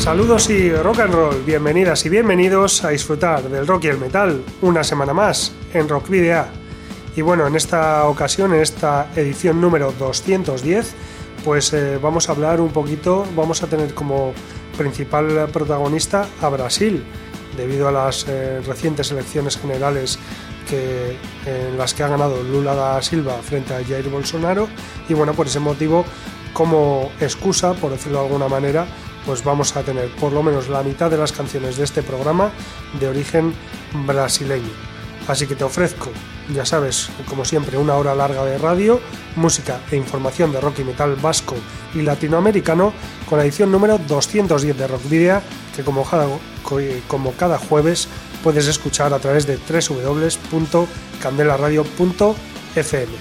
Saludos y rock and roll, bienvenidas y bienvenidos a disfrutar del rock y el metal una semana más en Rock Video. Y bueno, en esta ocasión, en esta edición número 210, pues eh, vamos a hablar un poquito, vamos a tener como principal protagonista a Brasil, debido a las eh, recientes elecciones generales que, en las que ha ganado Lula da Silva frente a Jair Bolsonaro. Y bueno, por ese motivo, como excusa, por decirlo de alguna manera, pues vamos a tener por lo menos la mitad de las canciones de este programa de origen brasileño. Así que te ofrezco, ya sabes, como siempre, una hora larga de radio, música e información de rock y metal vasco y latinoamericano con la edición número 210 de Rock Video, que como cada, como cada jueves puedes escuchar a través de www.candelaradio.fm.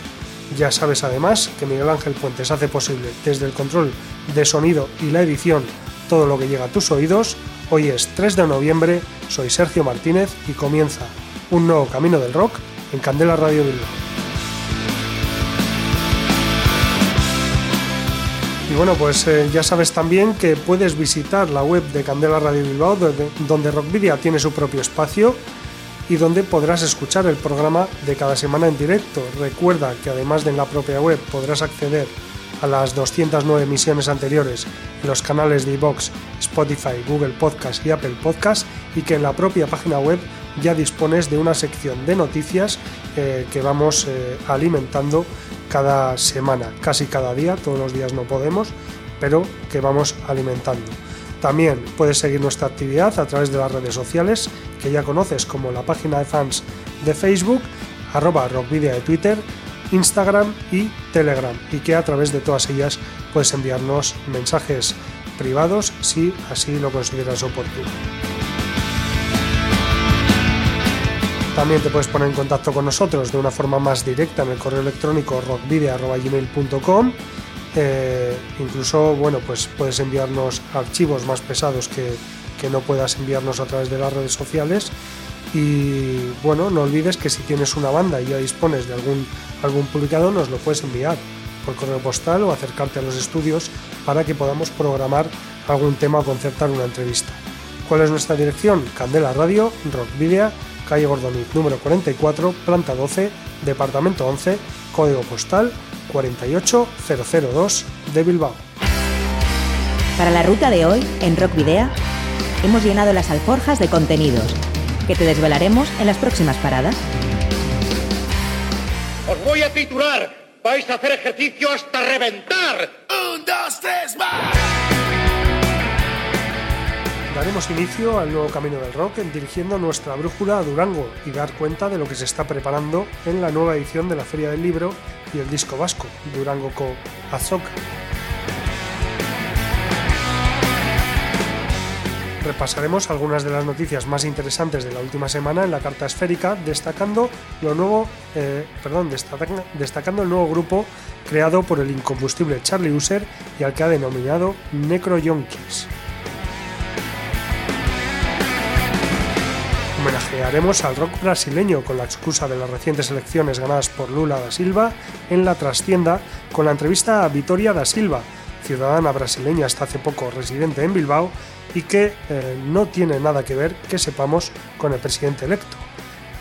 Ya sabes además que Miguel Ángel Puentes hace posible desde el control de sonido y la edición todo lo que llega a tus oídos. Hoy es 3 de noviembre, soy Sergio Martínez y comienza un nuevo camino del rock en Candela Radio Bilbao. Y bueno, pues eh, ya sabes también que puedes visitar la web de Candela Radio Bilbao, donde, donde Rockvidia tiene su propio espacio y donde podrás escuchar el programa de cada semana en directo. Recuerda que además de en la propia web podrás acceder las 209 emisiones anteriores en los canales de iVox, Spotify, Google Podcast y Apple Podcast y que en la propia página web ya dispones de una sección de noticias eh, que vamos eh, alimentando cada semana, casi cada día, todos los días no podemos, pero que vamos alimentando. También puedes seguir nuestra actividad a través de las redes sociales que ya conoces como la página de fans de Facebook, arroba rockvidia de Twitter, Instagram y Telegram y que a través de todas ellas puedes enviarnos mensajes privados si así lo consideras oportuno. También te puedes poner en contacto con nosotros de una forma más directa en el correo electrónico rockvideo.gmail.com eh, incluso, bueno, pues puedes enviarnos archivos más pesados que, que no puedas enviarnos a través de las redes sociales y bueno, no olvides que si tienes una banda y ya dispones de algún, algún publicado, nos lo puedes enviar por correo postal o acercarte a los estudios para que podamos programar algún tema o concertar una entrevista. ¿Cuál es nuestra dirección? Candela Radio, Rock Video, calle Gordoniz, número 44, planta 12, departamento 11, código postal 48002 de Bilbao. Para la ruta de hoy, en Rock Video, hemos llenado las alforjas de contenidos que te desvelaremos en las próximas paradas. Os voy a titular. Vais a hacer ejercicio hasta reventar. Un, dos, tres, más. Daremos inicio al nuevo camino del rock dirigiendo nuestra brújula a Durango y dar cuenta de lo que se está preparando en la nueva edición de la Feria del Libro y el disco vasco, Durango Co Azoka. Repasaremos algunas de las noticias más interesantes de la última semana en la carta esférica, destacando lo nuevo, eh, perdón, destacando el nuevo grupo creado por el incombustible Charlie User y al que ha denominado Necro Yonkis. Homenajearemos al rock brasileño con la excusa de las recientes elecciones ganadas por Lula da Silva en la trastienda con la entrevista a Vitoria da Silva, ciudadana brasileña hasta hace poco residente en Bilbao y que eh, no tiene nada que ver, que sepamos, con el presidente electo.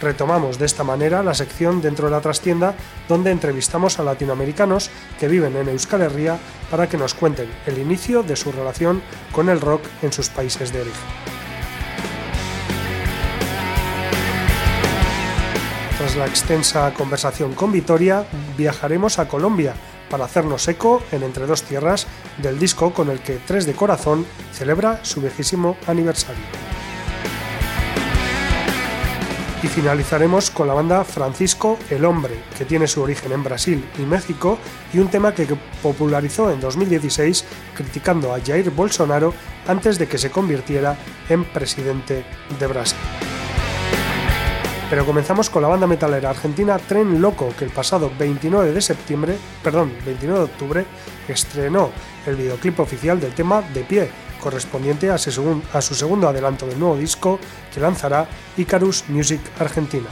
Retomamos de esta manera la sección dentro de la trastienda donde entrevistamos a latinoamericanos que viven en Euskal Herria para que nos cuenten el inicio de su relación con el rock en sus países de origen. Tras la extensa conversación con Vitoria, viajaremos a Colombia para hacernos eco en Entre dos Tierras del disco con el que Tres de Corazón celebra su viejísimo aniversario. Y finalizaremos con la banda Francisco el Hombre, que tiene su origen en Brasil y México, y un tema que popularizó en 2016 criticando a Jair Bolsonaro antes de que se convirtiera en presidente de Brasil. Pero comenzamos con la banda metalera argentina Tren Loco, que el pasado 29 de septiembre, perdón, 29 de octubre, estrenó el videoclip oficial del tema De Pie, correspondiente a su, a su segundo adelanto del nuevo disco que lanzará Icarus Music Argentina.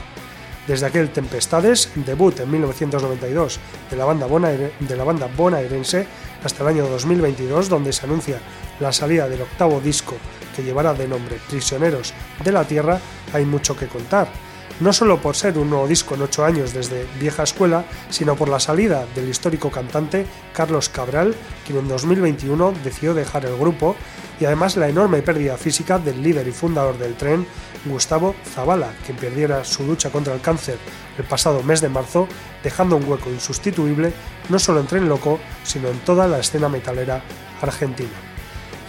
Desde aquel Tempestades, debut en 1992 de la banda, de la banda bonaerense, hasta el año 2022, donde se anuncia la salida del octavo disco que llevará de nombre Prisioneros de la Tierra, hay mucho que contar no solo por ser un nuevo disco en ocho años desde Vieja Escuela, sino por la salida del histórico cantante Carlos Cabral, quien en 2021 decidió dejar el grupo, y además la enorme pérdida física del líder y fundador del tren, Gustavo Zavala, quien perdiera su lucha contra el cáncer el pasado mes de marzo, dejando un hueco insustituible no solo en Tren Loco, sino en toda la escena metalera argentina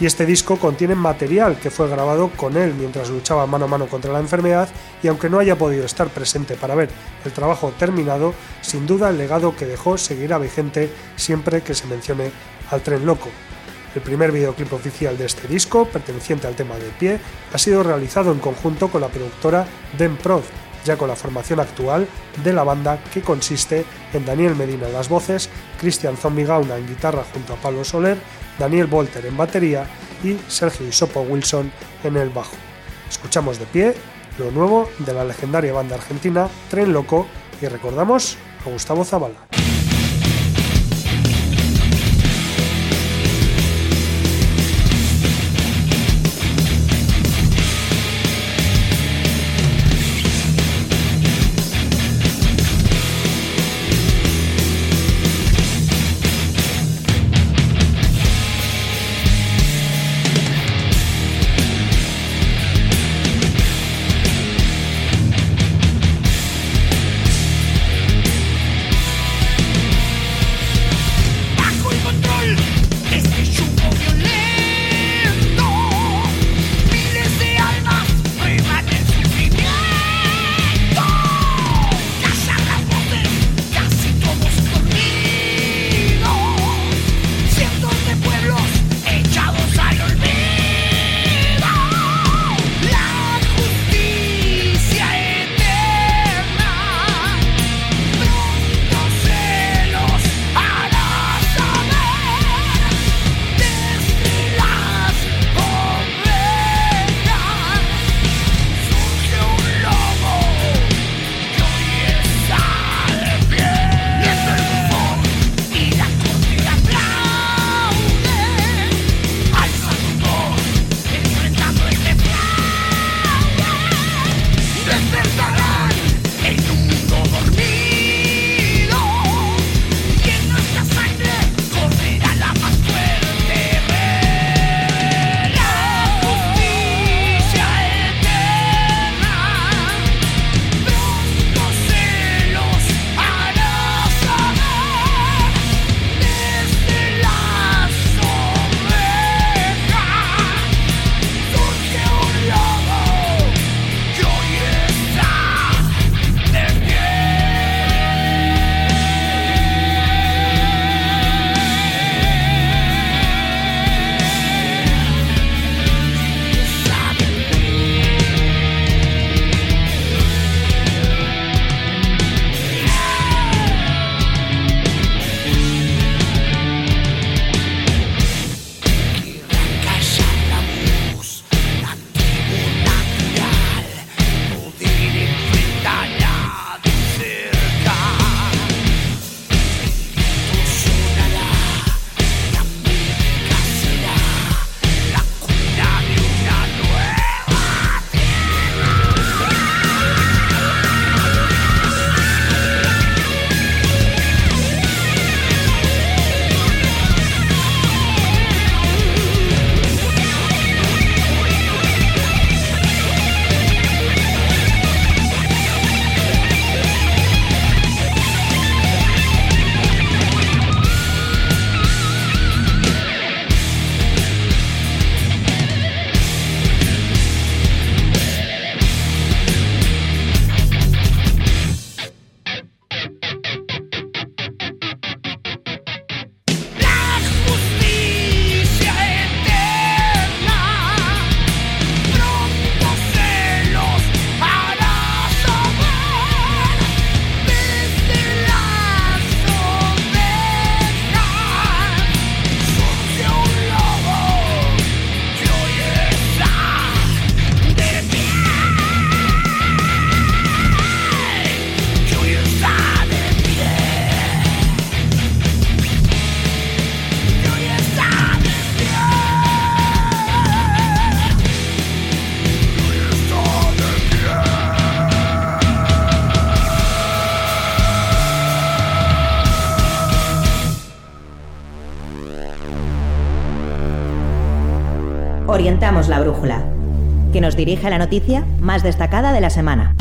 y este disco contiene material que fue grabado con él mientras luchaba mano a mano contra la enfermedad y aunque no haya podido estar presente para ver el trabajo terminado, sin duda el legado que dejó seguirá vigente siempre que se mencione al tren loco. El primer videoclip oficial de este disco, perteneciente al tema de pie, ha sido realizado en conjunto con la productora Den Prod, ya con la formación actual de la banda que consiste en Daniel Medina en las voces, Cristian Zombigauna en guitarra junto a Pablo Soler, Daniel Volter en batería y Sergio Isopo Wilson en el bajo. Escuchamos de pie lo nuevo de la legendaria banda argentina Tren Loco y recordamos a Gustavo Zavala. Orientamos la brújula, que nos dirige a la noticia más destacada de la semana.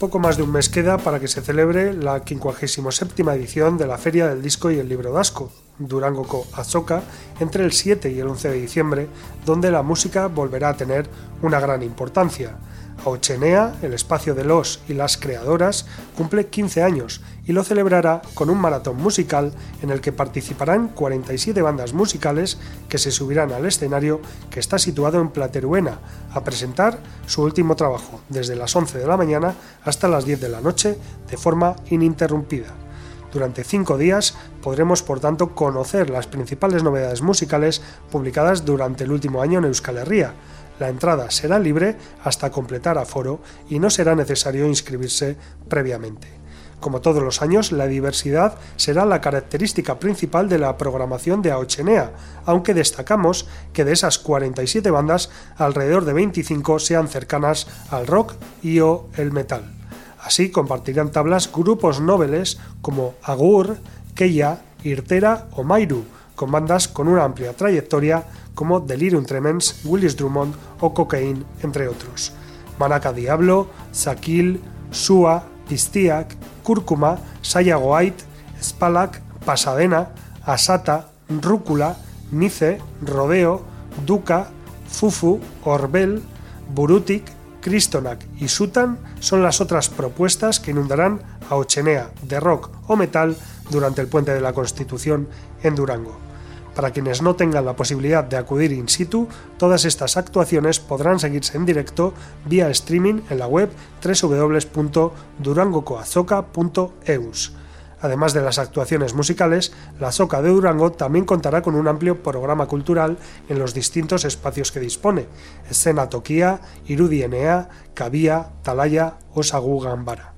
Poco más de un mes queda para que se celebre la 57 edición de la Feria del Disco y el Libro Dasco, Durango Co Azoka, entre el 7 y el 11 de diciembre, donde la música volverá a tener una gran importancia. Ochenea, el espacio de los y las creadoras, cumple 15 años y lo celebrará con un maratón musical en el que participarán 47 bandas musicales que se subirán al escenario que está situado en Plateruena a presentar su último trabajo desde las 11 de la mañana hasta las 10 de la noche de forma ininterrumpida. Durante cinco días podremos, por tanto, conocer las principales novedades musicales publicadas durante el último año en Euskal Herria, la entrada será libre hasta completar aforo y no será necesario inscribirse previamente. Como todos los años, la diversidad será la característica principal de la programación de Aochenea, aunque destacamos que de esas 47 bandas, alrededor de 25 sean cercanas al rock y o el metal. Así compartirán tablas grupos noveles como Agur, Keia, Irtera o Mairu, con bandas con una amplia trayectoria como Delirium Tremens, Willis Drummond o Cocaine, entre otros. Manaka Diablo, Sakil, Sua, Pistiak, Cúrcuma, Sayagoait, Spalak, Pasadena, Asata, Rúcula, Nice, Rodeo, Duca, Fufu, Orbel, Burutik, Kristonak y Sutan son las otras propuestas que inundarán a Ochenea de rock o metal durante el puente de la Constitución en Durango. Para quienes no tengan la posibilidad de acudir in situ, todas estas actuaciones podrán seguirse en directo vía streaming en la web www.durangocoazoca.eus. Además de las actuaciones musicales, la Soca de Durango también contará con un amplio programa cultural en los distintos espacios que dispone: Escena Toquía, Irudienea, Cabía, Talaya o Gambara.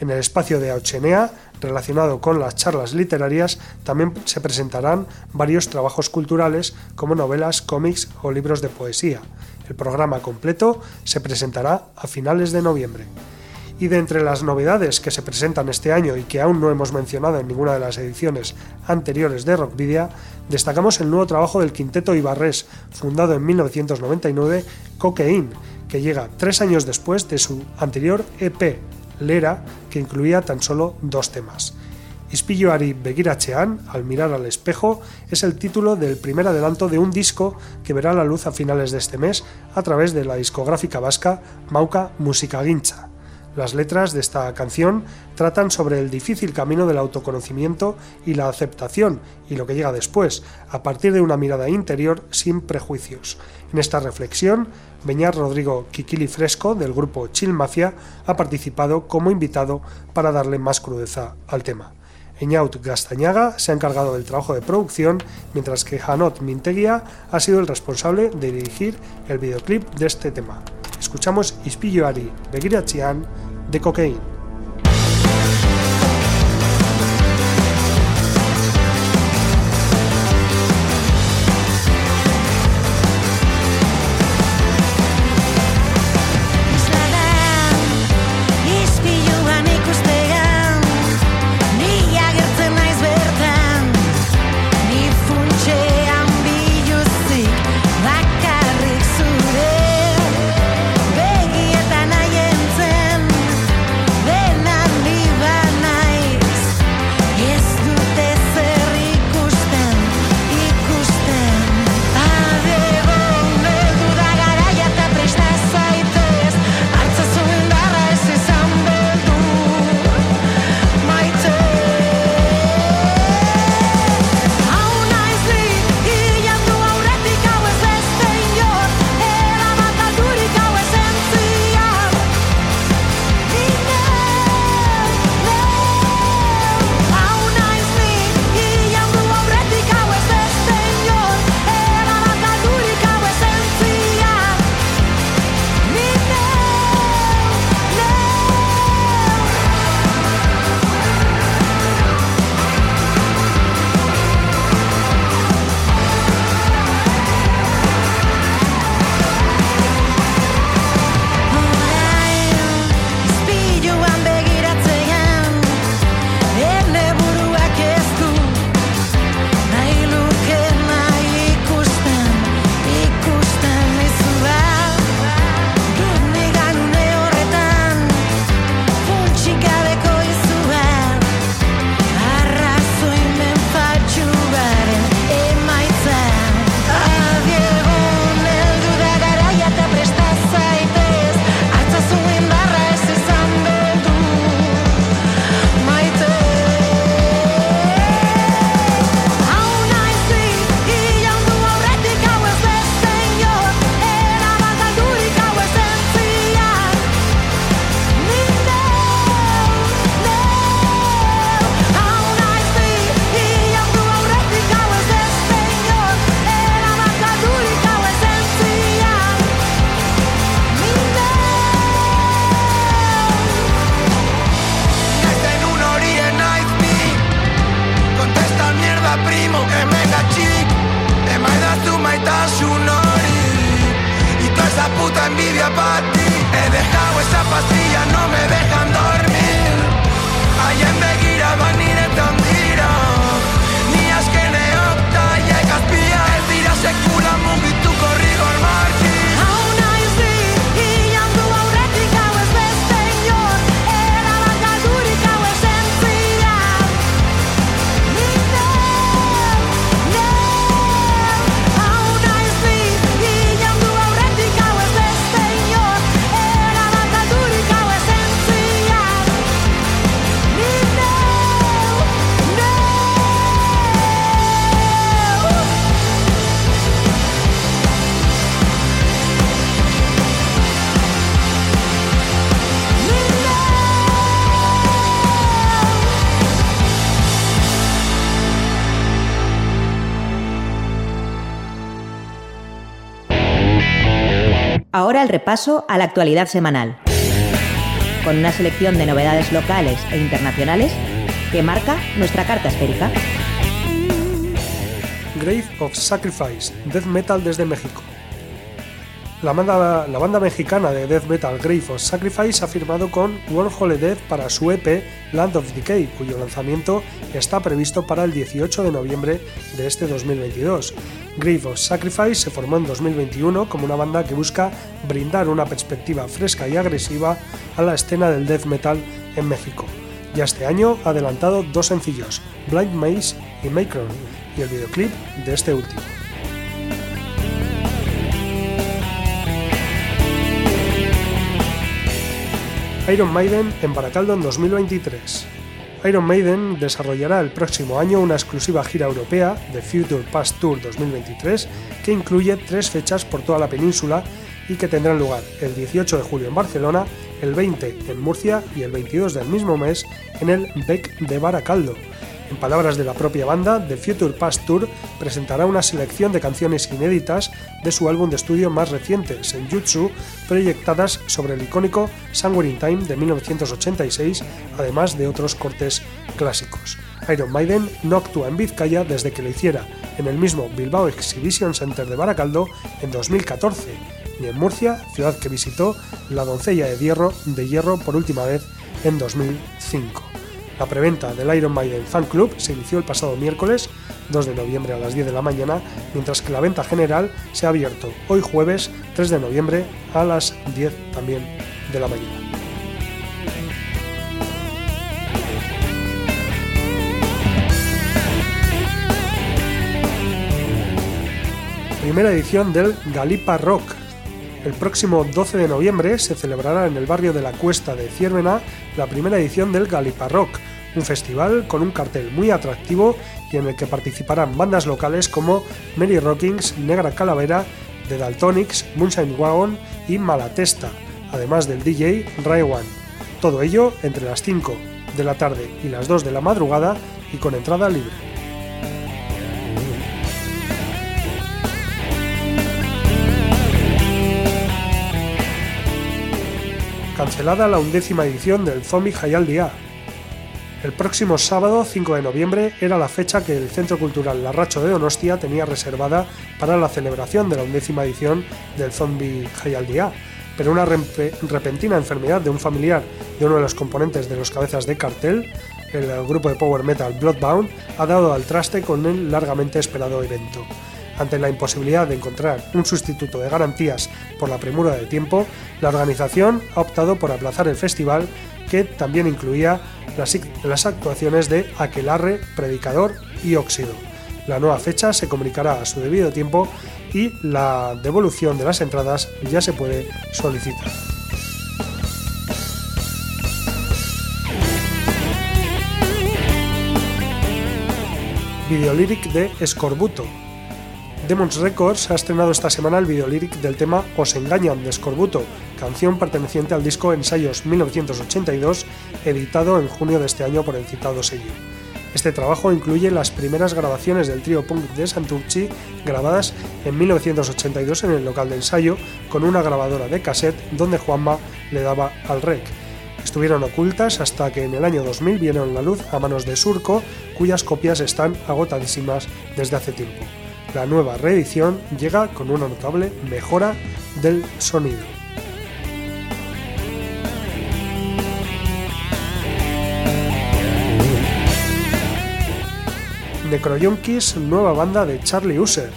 En el espacio de Auchenea, relacionado con las charlas literarias, también se presentarán varios trabajos culturales como novelas, cómics o libros de poesía. El programa completo se presentará a finales de noviembre. Y de entre las novedades que se presentan este año y que aún no hemos mencionado en ninguna de las ediciones anteriores de Rockvidia, destacamos el nuevo trabajo del Quinteto Ibarres, fundado en 1999, Cocaine, que llega tres años después de su anterior EP, Lera, que incluía tan solo dos temas. Ispilloari Begiratzean, al mirar al espejo, es el título del primer adelanto de un disco que verá la luz a finales de este mes a través de la discográfica vasca Mauka Musikagincha. Las letras de esta canción tratan sobre el difícil camino del autoconocimiento y la aceptación y lo que llega después, a partir de una mirada interior sin prejuicios. En esta reflexión, Beñar Rodrigo Kikili Fresco, del grupo Chill Mafia, ha participado como invitado para darle más crudeza al tema. Eñaut Gastañaga se ha encargado del trabajo de producción, mientras que Hanot Mintegia ha sido el responsable de dirigir el videoclip de este tema. Escuchamos Ispilloari Begirachian de Cocaine. Ahora el repaso a la actualidad semanal, con una selección de novedades locales e internacionales que marca nuestra carta esférica. Grave of Sacrifice, Death Metal desde México. La banda, la banda mexicana de death metal Grave of Sacrifice ha firmado con Wormhole Death para su EP Land of Decay, cuyo lanzamiento está previsto para el 18 de noviembre de este 2022. Grave of Sacrifice se formó en 2021 como una banda que busca brindar una perspectiva fresca y agresiva a la escena del death metal en México. Ya este año ha adelantado dos sencillos, Blind Maze y Macron, y el videoclip de este último. Iron Maiden en Baracaldo en 2023. Iron Maiden desarrollará el próximo año una exclusiva gira europea, The Future Past Tour 2023, que incluye tres fechas por toda la península y que tendrán lugar el 18 de julio en Barcelona, el 20 en Murcia y el 22 del mismo mes en el Bec de Baracaldo. En palabras de la propia banda, The Future Past Tour presentará una selección de canciones inéditas de su álbum de estudio más reciente, Senjutsu, proyectadas sobre el icónico Somewhere in Time de 1986, además de otros cortes clásicos. Iron Maiden no actúa en Vizcaya desde que lo hiciera en el mismo Bilbao Exhibition Center de Baracaldo en 2014, ni en Murcia, ciudad que visitó la doncella de hierro, de hierro por última vez en 2005. La preventa del Iron Maiden Fan Club se inició el pasado miércoles 2 de noviembre a las 10 de la mañana, mientras que la venta general se ha abierto hoy jueves 3 de noviembre a las 10 también de la mañana. Primera edición del Galipa Rock, el próximo 12 de noviembre se celebrará en el barrio de la Cuesta de Ciervena la primera edición del Galipa Rock, un festival con un cartel muy atractivo y en el que participarán bandas locales como Mary Rockings, Negra Calavera, The Daltonics, Moonshine Wagon y Malatesta, además del DJ One. Todo ello entre las 5 de la tarde y las 2 de la madrugada y con entrada libre. Cancelada la undécima edición del Zombie Hayal Dia. El próximo sábado 5 de noviembre era la fecha que el Centro Cultural Larracho de Donostia tenía reservada para la celebración de la undécima edición del Zombie Hayal Dia, pero una repentina enfermedad de un familiar de uno de los componentes de los cabezas de cartel, el grupo de power metal Bloodbound, ha dado al traste con el largamente esperado evento. Ante la imposibilidad de encontrar un sustituto de garantías por la premura de tiempo, la organización ha optado por aplazar el festival, que también incluía las, actuaciones de Aquelarre, Predicador y Óxido. La nueva fecha se comunicará a su debido tiempo y la devolución de las entradas ya se puede solicitar. Videolyric de Escorbuto, Demons Records ha estrenado esta semana el videolíric del tema Os engañan de Scorbuto, canción perteneciente al disco Ensayos 1982, editado en junio de este año por el citado sello. Este trabajo incluye las primeras grabaciones del trío punk de Santurci, grabadas en 1982 en el local de ensayo, con una grabadora de cassette donde Juanma le daba al rec. Estuvieron ocultas hasta que en el año 2000 vieron la luz a manos de Surco, cuyas copias están agotadísimas desde hace tiempo. La nueva reedición llega con una notable mejora del sonido. Necroyonkis, nueva banda de Charlie User.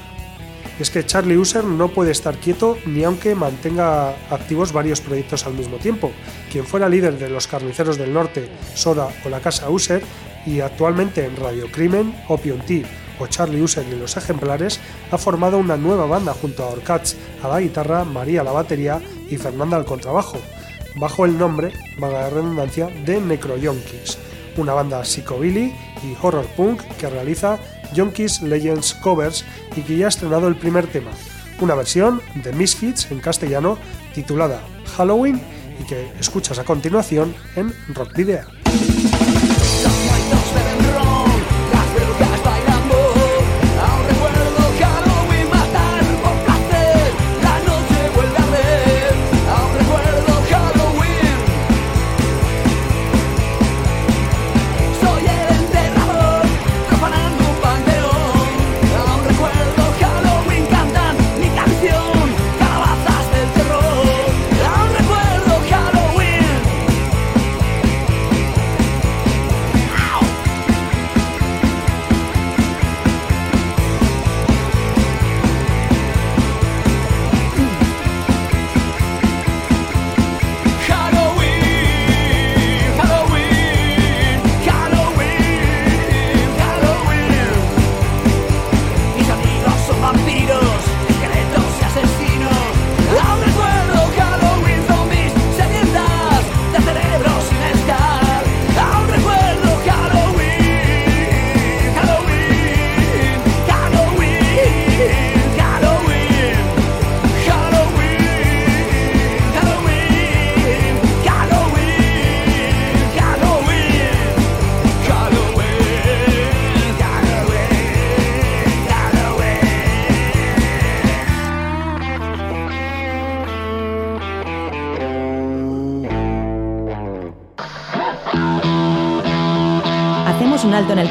Es que Charlie User no puede estar quieto ni aunque mantenga activos varios proyectos al mismo tiempo. Quien fuera líder de los Carniceros del Norte, Soda o la Casa User, y actualmente en Radio Crimen, Opium Tea o Charlie User y los ejemplares, ha formado una nueva banda junto a Orcats a la guitarra, María a la batería y Fernanda al contrabajo, bajo el nombre, vaga la redundancia, de Necroyonkis, una banda psicobilly y horror punk que realiza Yonkis Legends Covers y que ya ha estrenado el primer tema, una versión de Misfits en castellano titulada Halloween y que escuchas a continuación en Rock Video.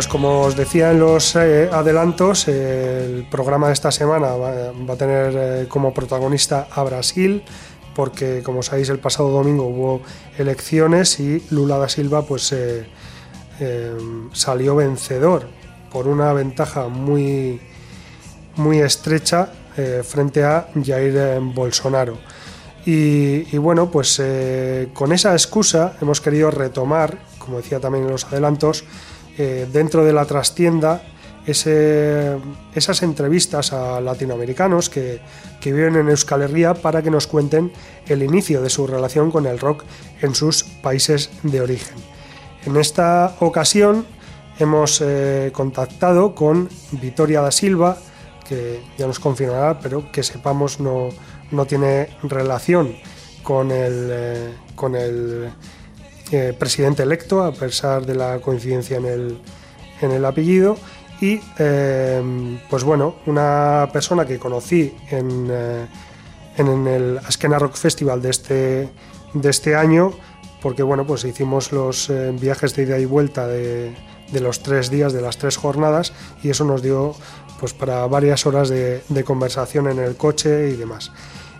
Pues como os decía en los eh, adelantos, el programa de esta semana va, a tener eh, como protagonista a Brasil, porque como sabéis el pasado domingo hubo elecciones y Lula da Silva pues eh, salió vencedor por una ventaja muy, muy estrecha frente a Jair Bolsonaro. Y bueno, pues con esa excusa hemos querido retomar, como decía también en los adelantos, eh, dentro de la trastienda esas entrevistas a latinoamericanos que, viven en Euskal Herria para que nos cuenten el inicio de su relación con el rock en sus países de origen. En esta ocasión hemos eh, contactado con Vitoria da Silva, que ya nos confirmará, pero que sepamos no, no tiene relación con el, eh, con el eh, presidente electo, a pesar de la coincidencia en el, en el apellido. Y eh, pues bueno, una persona que conocí en, eh, en el Askena Rock Festival de este, de este año, porque bueno, pues hicimos los viajes de ida y vuelta de, de, los tres días, de las tres jornadas, y eso nos dio pues para varias horas de conversación en el coche y demás.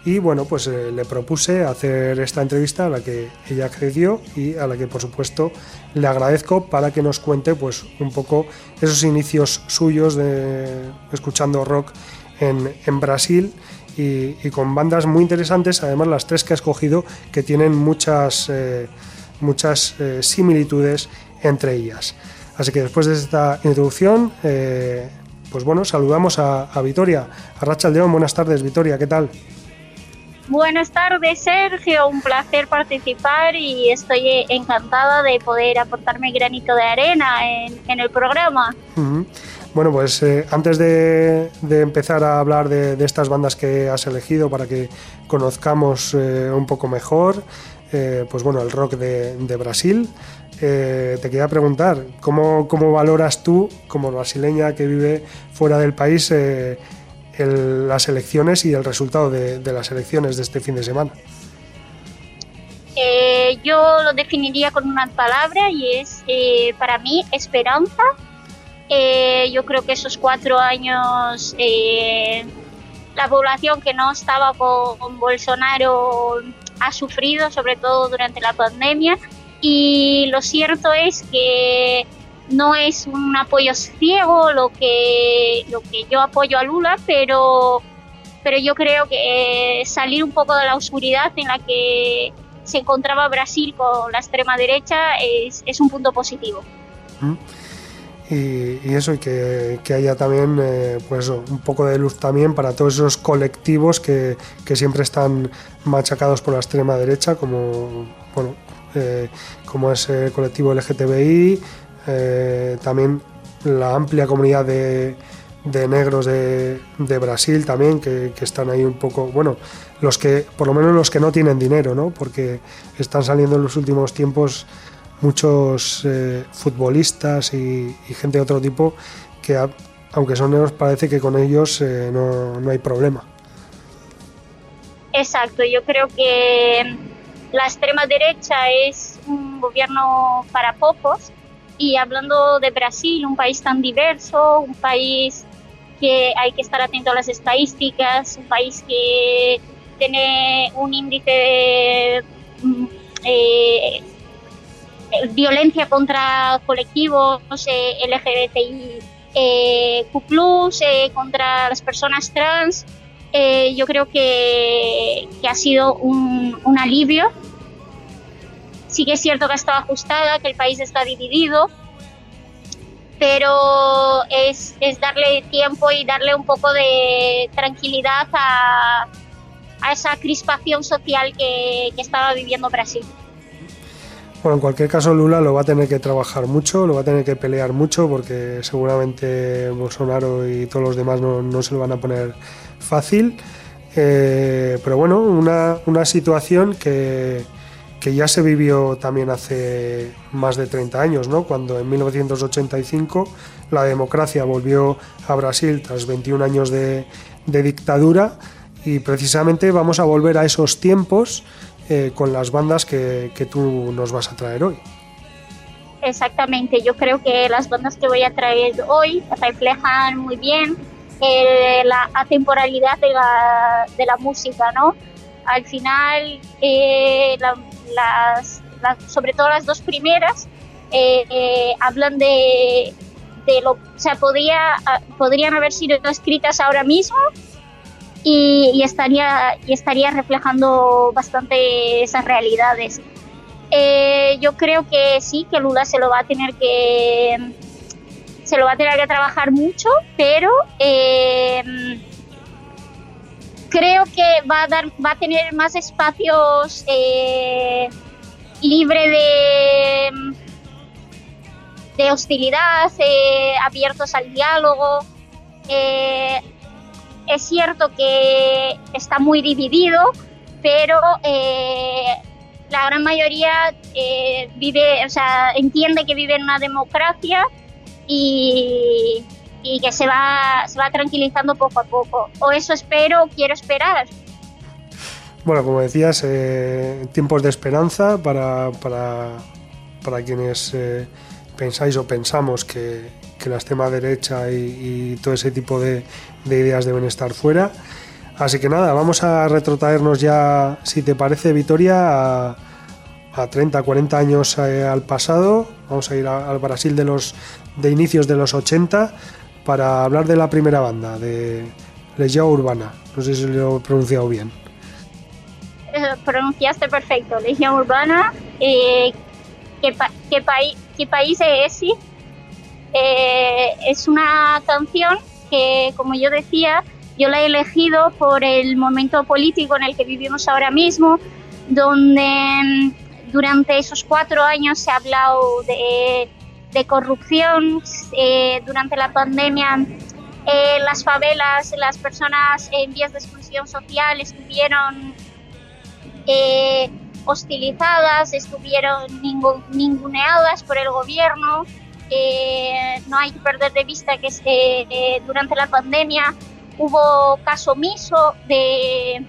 Y bueno, pues eh, le propuse hacer esta entrevista a la que ella accedió y a la que por supuesto le agradezco para que nos cuente pues un poco esos inicios suyos de escuchando rock en, Brasil y, con bandas muy interesantes, además las tres que ha escogido que tienen muchas, eh, muchas eh, similitudes entre ellas. Así que después de esta introducción, pues bueno, saludamos a, a Vitoria, a buenas tardes Vitoria, ¿qué tal? Buenas tardes, Sergio. Un placer participar y estoy encantada de poder aportar mi granito de arena en, el programa. Bueno, pues eh, antes de, empezar a hablar de, estas bandas que has elegido para que conozcamos eh, un poco mejor, eh, pues bueno, el rock de, Brasil, te quería preguntar, ¿cómo, ¿cómo, valoras tú, como brasileña que vive fuera del país, las elecciones y el resultado de, las elecciones de este fin de semana? yo lo definiría con una palabra y es, para mí, esperanza eh, yo creo que esos cuatro años eh, la población que no estaba con, Bolsonaro ha sufrido, sobre todo durante la pandemia. Y lo cierto es que no es un apoyo ciego lo que, lo que yo apoyo a Lula, pero, pero yo creo que salir un poco de la oscuridad en la que se encontraba Brasil con la extrema derecha es, es un punto positivo. Y, eso, y que, haya también eh, pues un poco de luz también para todos esos colectivos que, siempre están machacados por la extrema derecha, como, bueno, eh, como es el colectivo LGTBI, eh, también la amplia comunidad de, negros de, Brasil también, que, que, están ahí un poco, bueno, los que, por lo menos los que no tienen dinero, ¿no? Porque están saliendo en los últimos tiempos muchos eh, futbolistas y, gente de otro tipo que, aunque son negros, parece que con ellos eh, no, no hay problema. Exacto, yo creo que la extrema derecha es un gobierno para pocos y hablando de Brasil, un país tan diverso, un país que hay que estar atento a las estadísticas, un país que tiene un índice de, mm, eh, eh, violencia contra colectivos eh, LGBTI, eh, eh, contra las personas trans, yo creo que, que ha sido un, alivio. Sí que es cierto que ha estado ajustada, que el país está dividido, pero es, es darle tiempo y darle un poco de tranquilidad a, a esa crispación social que, que estaba viviendo Brasil. Bueno, en cualquier caso Lula lo va a tener que trabajar mucho, lo va a tener que pelear mucho porque seguramente Bolsonaro y todos los demás no, se lo van a poner fácil. Eh, pero bueno, una, una situación que, que, ya se vivió también hace más de 30 años, ¿no? cuando en 1985 la democracia volvió a Brasil tras 21 años de, dictadura y precisamente vamos a volver a esos tiempos eh, con las bandas que, que, tú nos vas a traer hoy. Exactamente, yo creo que las bandas que voy a traer hoy reflejan muy bien eh, la atemporalidad de la, de la, música, ¿no? Al final, eh, sobre todo las dos primeras, hablan de, lo, o sea, podría, podrían haber sido escritas ahora mismo y, estaría, reflejando bastante esas realidades. Eh, yo creo que sí, que Lula se lo va a tener que se lo va a tener que trabajar mucho, pero eh, creo que va a dar, va a tener más espacios eh, libre de hostilidad, eh, abiertos al diálogo. Es cierto que está muy dividido, pero eh, la gran mayoría eh, vive, o sea, entiende que vive en una democracia y, que se va, se va tranquilizando poco a poco. O eso espero, quiero esperar. Bueno, como decías, eh, tiempos de esperanza para, para, para quienes pensáis o pensamos que, que la extrema derecha y, todo ese tipo de, ideas deben estar fuera. Así que nada, vamos a retrotraernos ya, si te parece, Vitoria, a, 30, 40 años eh, al pasado. Vamos a ir al Brasil de los de inicios de los 80 para hablar de la primera banda, de Legión Urbana. No sé si lo he pronunciado bien. Eh, pronunciaste perfecto, Legión Urbana. Eh, ¿qué, qué, ¿Qué país es ese? Eh, es una canción que, como yo decía, Yo la he elegido por el momento político en el que vivimos ahora mismo, donde mm, durante esos cuatro años se ha hablado de, corrupción. Eh, durante la pandemia, eh, las favelas, las personas en vías de exclusión social estuvieron eh, hostilizadas, estuvieron ninguneadas por el gobierno. no hay que perder de vista que durante la pandemia hubo caso omiso de,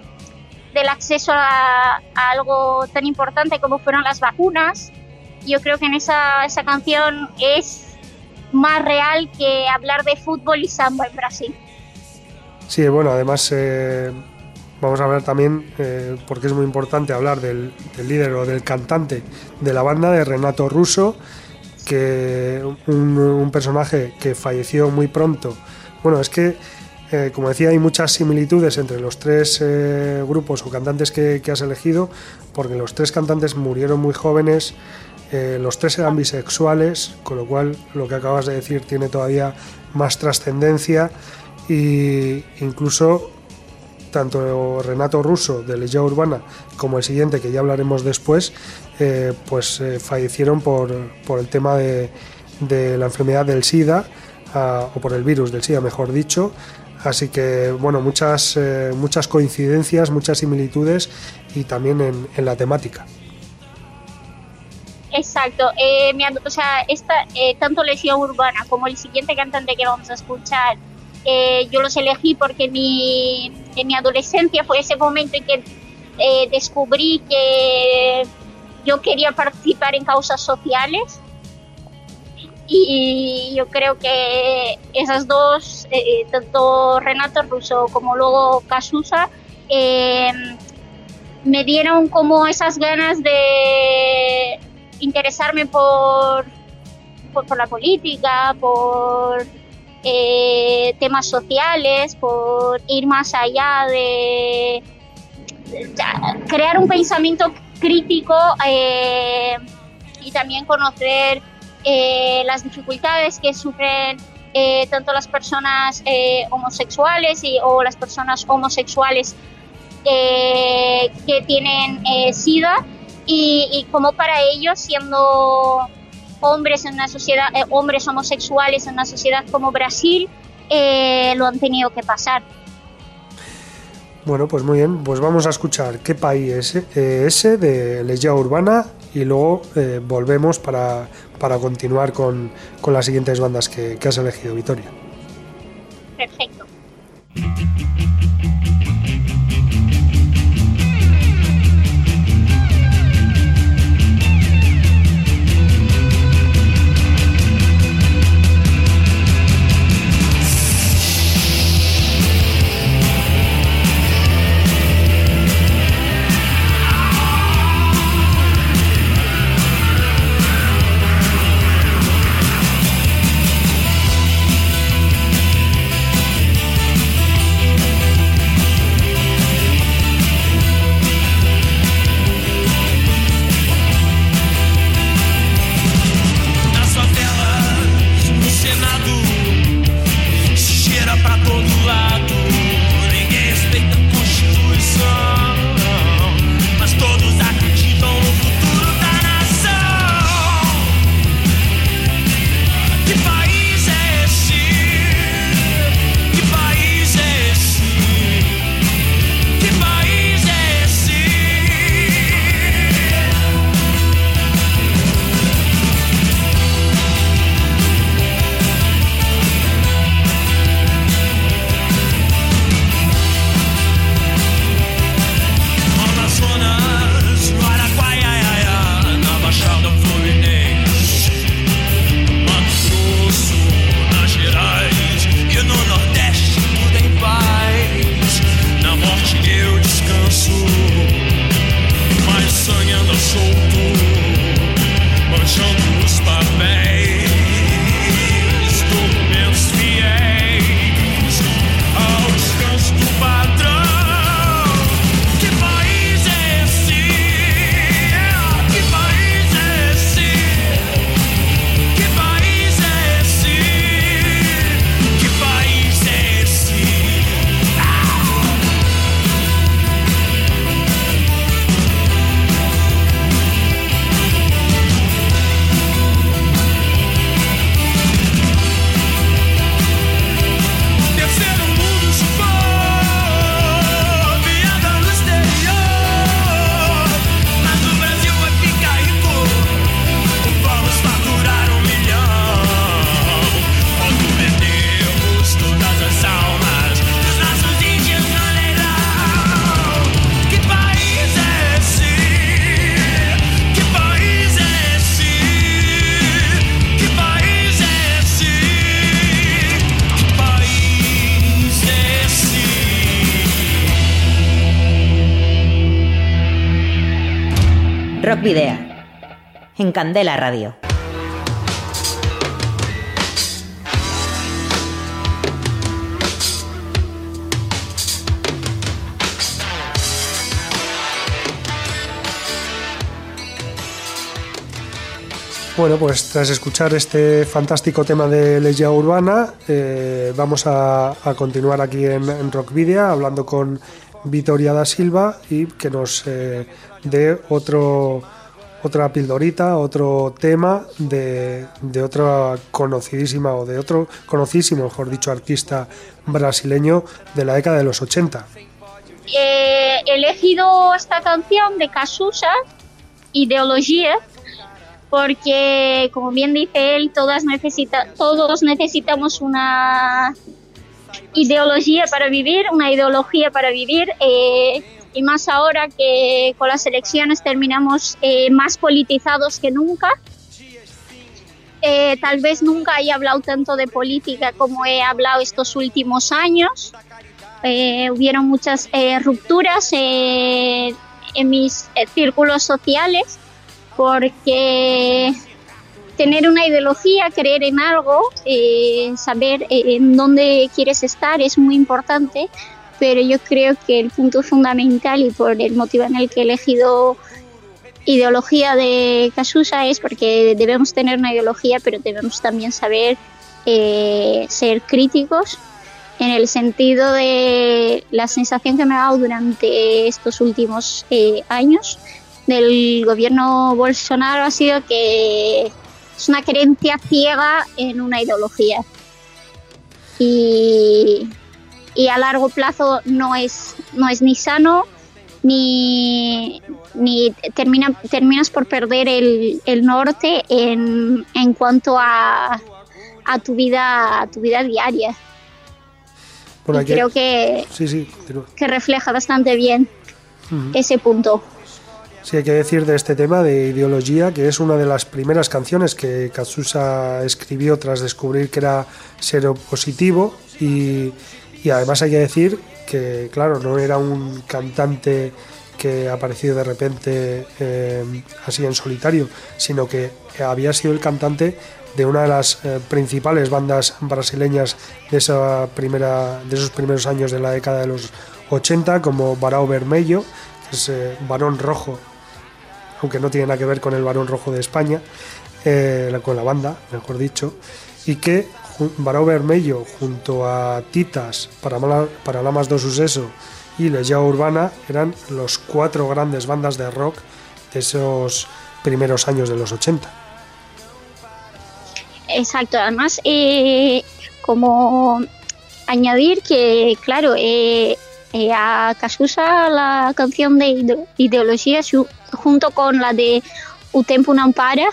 del acceso a, algo tan importante como fueron las vacunas. Yo creo que en esa, esa canción es más real que hablar de fútbol y samba en Brasil. Sí, bueno, además eh, vamos a hablar también, eh, porque es muy importante hablar del, líder o del cantante de la banda, de Renato Russo, que un, personaje que falleció muy pronto. Bueno, es que eh, como decía, hay muchas similitudes entre los tres grupos o cantantes que, has elegido, porque los tres cantantes murieron muy jóvenes, eh, los tres eran bisexuales, con lo cual lo que acabas de decir tiene todavía más trascendencia e incluso tanto Renato Russo de Legión Urbana como el siguiente que ya hablaremos después, pues fallecieron por, el tema de, la enfermedad del SIDA ah, o por el virus del SIDA, mejor dicho, Así que, bueno, muchas, eh, muchas coincidencias, muchas similitudes y también en, la temática. Exacto, eh, o sea, esta, eh, tanto Lesión Urbana como el siguiente cantante que vamos a escuchar, yo los elegí porque mi, en mi adolescencia fue ese momento en que descubrí que yo quería participar en causas sociales y yo creo que esas dos, eh, tanto Renato Russo como luego Casusa, eh, me dieron como esas ganas de interesarme por, por, la política, por eh, temas sociales, por ir más allá de, crear un pensamiento crítico y también conocer eh, las dificultades que sufren eh, tanto las personas eh, homosexuales o las personas homosexuales que tienen SIDA y, y, como para ellos siendo hombres en una sociedad, hombres homosexuales en una sociedad como Brasil, lo han tenido que pasar. Bueno, pues muy bien, pues vamos a escuchar qué país es ese de Legia Urbana y luego volvemos para, para continuar con, con las siguientes bandas que, que has elegido, Victoria. Perfecto. Rock. En Candela Radio. Bueno, pues tras escuchar este fantástico tema de Legia Urbana, eh, vamos a, continuar aquí en, Rock Video hablando con Vitoria da Silva y que nos eh, dé otro, otra pildorita, otro tema de, de, otra conocidísima o de otro conocidísimo, mejor dicho, artista brasileño de la década de los 80. Eh, he elegido esta canción de Casusa, Ideología, porque como bien dice él, todas necesita, todos necesitamos una ideología para vivir, una ideología para vivir, eh, y más ahora que con las elecciones terminamos eh, más politizados que nunca. Eh, tal vez nunca haya hablado tanto de política como he hablado estos últimos años. hubieron muchas rupturas en mis círculos sociales porque tener una ideología, creer en algo, eh, saber eh, en dónde quieres estar es muy importante, pero yo creo que el punto fundamental y por el motivo en el que he elegido ideología de Casusa es porque debemos tener una ideología, pero debemos también saber eh, ser críticos en el sentido de la sensación que me ha dado durante estos últimos años del gobierno Bolsonaro ha sido que es una creencia ciega en una ideología. Y, a largo plazo no es, no es ni sano ni, ni termina, terminas por perder el, norte en, en cuanto a, a, tu vida, a tu vida diaria. y creo que, que refleja bastante bien ese punto. Sí, hay que decir de este tema de ideología que es una de las primeras canciones que Katsusa escribió tras descubrir que era seropositivo y, y además hay que decir que, claro, no era un cantante que apareció de repente eh, así en solitario, sino que había sido el cantante de una de las eh, principales bandas brasileñas de esa primera de esos primeros años de la década de los 80 como Barão Vermelho, es eh, Barón Rojo aunque no tiene nada que ver con el Barón Rojo de España, con la banda, mejor dicho, y que Barão Vermelho junto a Titas, para Lamas do Suceso y Legião Urbana eran los cuatro grandes bandas de rock de esos primeros años de los 80. Exacto, además, eh, como añadir que, claro, eh, a Casusa la canción de ideología junto con la de Utempo Nampara,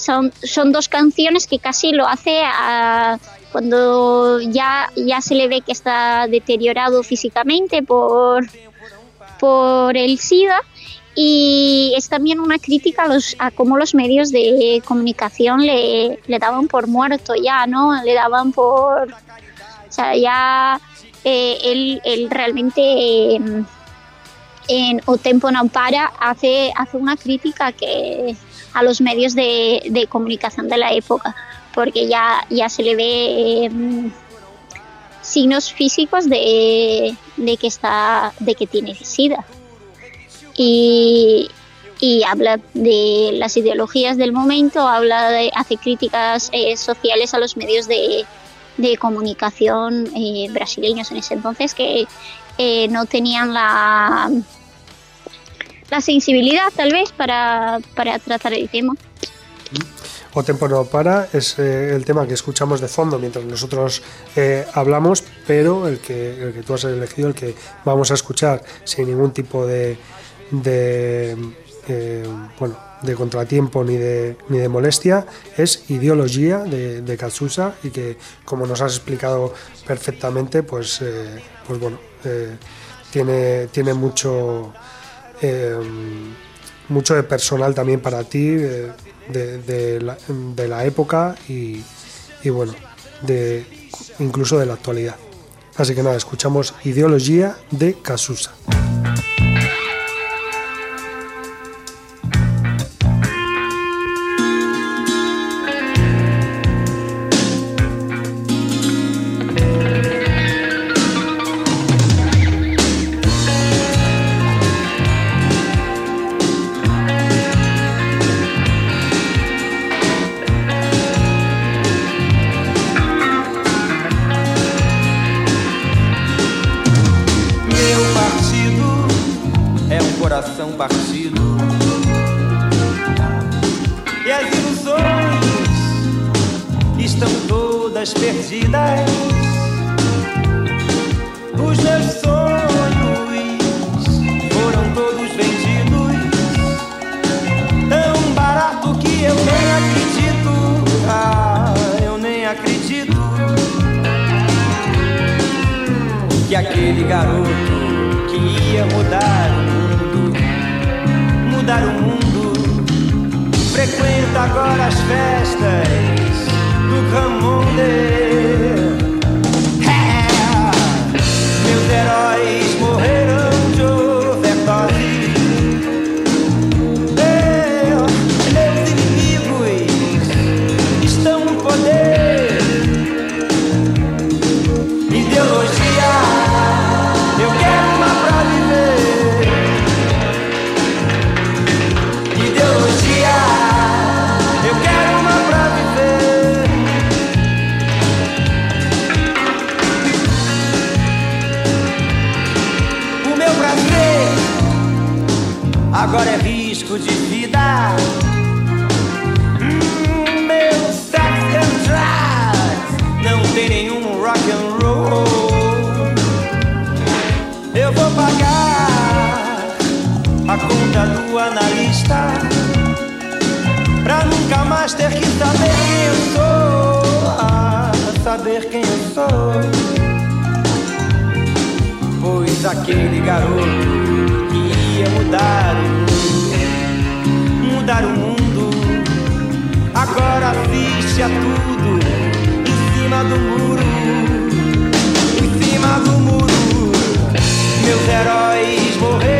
son, son dos canciones que casi lo hace cuando ya, ya se le ve que está deteriorado físicamente por, por el SIDA y es también una crítica a, los, a cómo los medios de comunicación le, le daban por muerto ya, ¿no? Le daban por... O sea, ya eh, él, él, realmente... Eh, en O Tempo Non Para hace, hace una crítica que a los medios de, comunicación de la época, porque ya, ya se le ve em, signos físicos de, que está de que tiene sida. Y, habla de las ideologías del momento, habla de, hace críticas eh, sociales a los medios de, comunicación eh, brasileños en ese entonces que eh, no tenían la la sensibilidad tal vez para, tratar el tema. O Tempo No Para es eh, el tema que escuchamos de fondo mientras nosotros eh, hablamos, pero el que, el que tú has elegido, el que vamos a escuchar sin ningún tipo de, de eh, bueno, de contratiempo ni de, ni de molestia, es Ideología de, de Katsusa y que, como nos has explicado perfectamente, pues, pues bueno, tiene, tiene mucho Em, mucho de personal también para ti, de, la, época y, bueno, de, incluso de la actualidad. Así que nada, escuchamos Ideología de Casusa. Agora é risco de vida. Hum, meu drugs não tem nenhum rock and roll. Eu vou pagar a conta do analista pra nunca mais ter que saber quem eu sou. Ah, saber quem eu sou. Pois aquele garoto ia mudar o mundo, mudar o mundo. Agora assiste a tudo em cima do muro, em cima do muro. Meus heróis morreram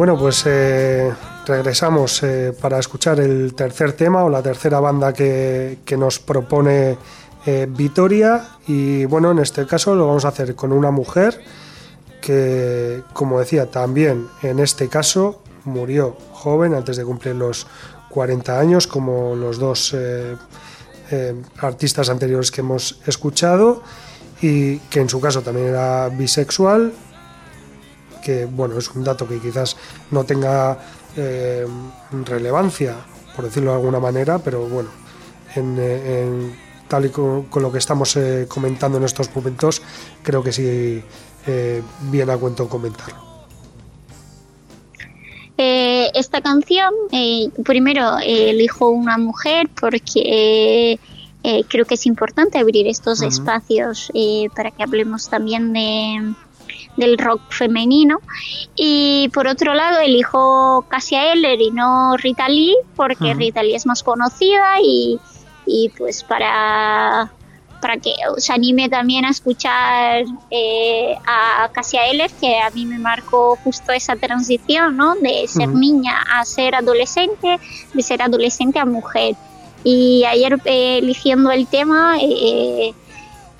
Bueno, pues eh, regresamos eh, para escuchar el tercer tema o la tercera banda que, que nos propone eh, Vitoria. Y bueno, en este caso lo vamos a hacer con una mujer que, como decía, también en este caso murió joven antes de cumplir los 40 años, como los dos artistas anteriores que hemos escuchado, y que en su caso también era bisexual, que bueno, es un dato que quizás no tenga eh, relevancia, por decirlo de alguna manera, pero bueno, en, eh, en- tal y co- con, lo que estamos eh, comentando en estos momentos, creo que sí eh, viene a cuento comentarlo. Esta canción, primero elijo una mujer porque creo que es importante abrir estos espacios para que hablemos también de, del rock femenino. Y por otro lado, elijo Cassia Eller y no Rita Lee, porque Rita Lee es más conocida y, y pues para para que os anime también a escuchar eh, a Cassia Eller, que a mí me marcó justo esa transición, ¿no? De ser niña a ser adolescente, de ser adolescente a mujer. Y ayer eh, eligiendo el tema, eh,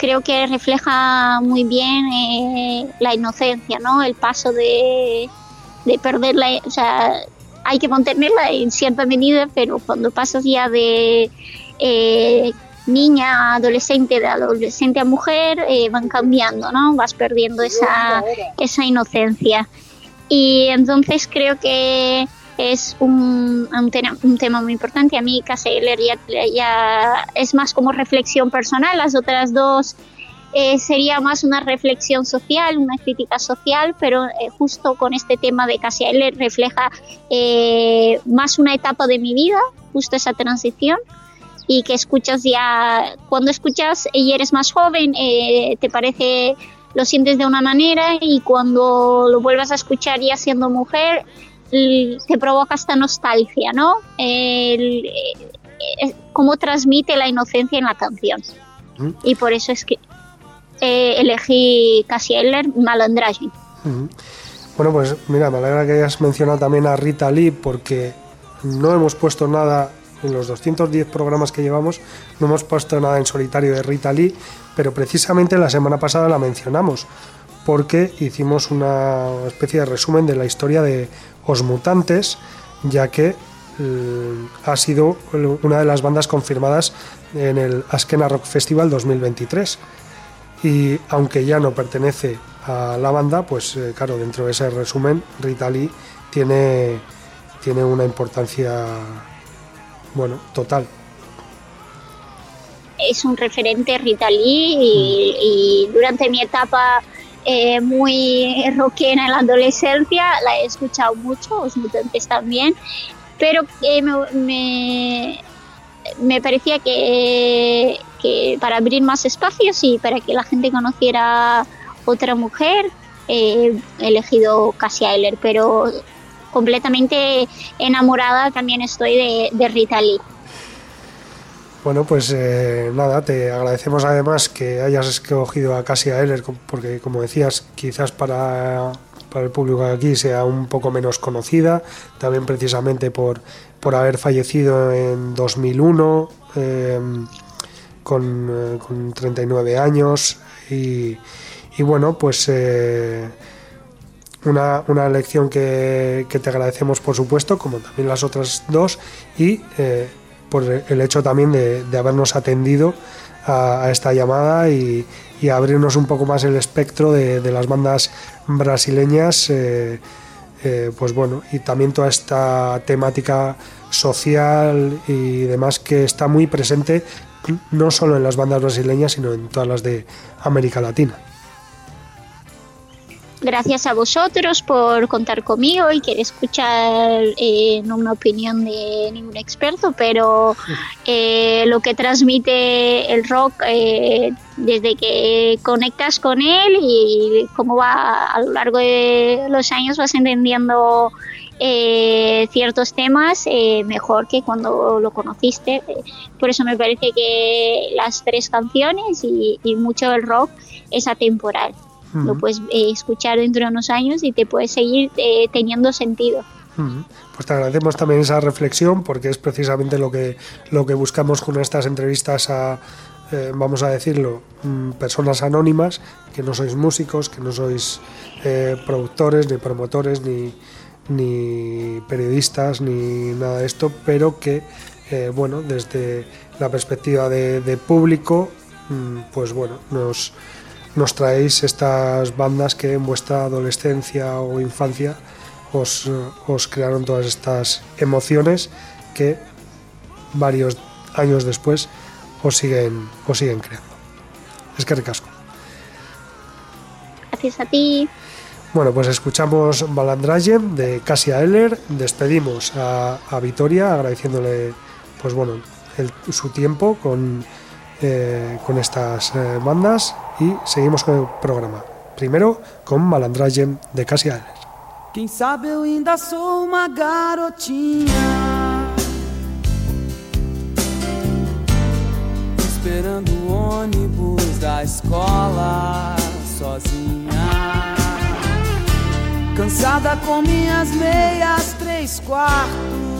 creo que refleja muy bien la inocencia, ¿no? El paso de, de perder la... O sea, hay que mantenerla en cierta medida, pero cuando pasas ya de niña a adolescente, de adolescente a mujer, eh, van cambiando, ¿no? Vas perdiendo esa, esa inocencia. Y entonces creo que es un, un, tema muy importante. A mí casi ya, ya, es más como reflexión personal, las otras dos eh, sería más una reflexión social, una crítica social, pero eh, justo con este tema de él refleja más una etapa de mi vida, justo esa transición y que escuchas ya, cuando escuchas y eres más joven, eh, te parece, lo sientes de una manera y cuando lo vuelvas a escuchar ya siendo mujer, te provoca esta nostalgia, ¿no? El, eh, cómo transmite la inocencia en la canción. Y por eso es que eh, elegí Cassie Eller, Malandragem. Bueno, pues mira, me alegra que hayas mencionado también a Rita Lee porque no hemos puesto nada en los 210 programas que llevamos no hemos puesto nada en solitario de Rita Lee, pero precisamente la semana pasada la mencionamos porque hicimos una especie de resumen de la historia de Os Mutantes, ya que eh, ha sido una de las bandas confirmadas en el Askena Rock Festival 2023. Y aunque ya no pertenece a la banda, pues eh, claro, dentro de ese resumen, Rita Lee tiene, tiene una importancia bueno, total. Es un referente Rita Lee y, durante mi etapa eh, muy rockera en la adolescencia la he escuchado mucho, los mutantes también, pero eh, me, me, parecía que, que, para abrir más espacios y para que la gente conociera otra mujer, eh, he elegido Cassia Eller, pero completamente enamorada también estoy de, Rita Lee. Bueno, pues eh, nada, te agradecemos además que hayas escogido a Cassia Eller, porque como decías, quizás para, para el público de aquí sea un poco menos conocida, también precisamente por, por haber fallecido en 2001 em, con, eh, con, 39 años y, y bueno, pues... Eh, una, una lección que, te agradecemos por supuesto, como también las otras dos, y por el hecho también de, habernos atendido a, esta llamada y, abrirnos un poco más el espectro de, las bandas brasileñas, eh, eh, pues bueno, y también toda esta temática social y demás que está muy presente no solo en las bandas brasileñas, sino en todas las de América Latina. Gracias a vosotros por contar conmigo y querer escuchar eh, no una opinión de ningún experto, pero eh, lo que transmite el rock eh, desde que conectas con él y cómo va a lo largo de los años vas entendiendo ciertos temas mejor que cuando lo conociste. Por eso me parece que las tres canciones y, y mucho del rock es atemporal lo puedes eh, escuchar dentro de unos años y te puede seguir eh, teniendo sentido. Pues te agradecemos también esa reflexión porque es precisamente lo que, lo que buscamos con estas entrevistas a, eh, vamos a decirlo, mm, personas anónimas, que no sois músicos, que no sois productores, ni promotores, ni, ni periodistas, ni nada de esto, pero que, bueno, desde la perspectiva de, de público, mm, pues bueno, nos nos traéis estas bandas que en vuestra adolescencia o infancia os, os crearon todas estas emociones que varios años después os siguen, os siguen creando. Es que recasco. Gracias a ti. Bueno, pues escuchamos Balandrage de Cassia Eller. Despedimos a, a Vitoria agradeciéndole pues bueno, su tiempo con, eh, con estas eh, bandas y seguimos con el programa. Primero con Malandragem de Cassie Isles. Quem sabe eu ainda sou uma garotinha Esperando o ônibus da escola sozinha Cansada com minhas meias três quartos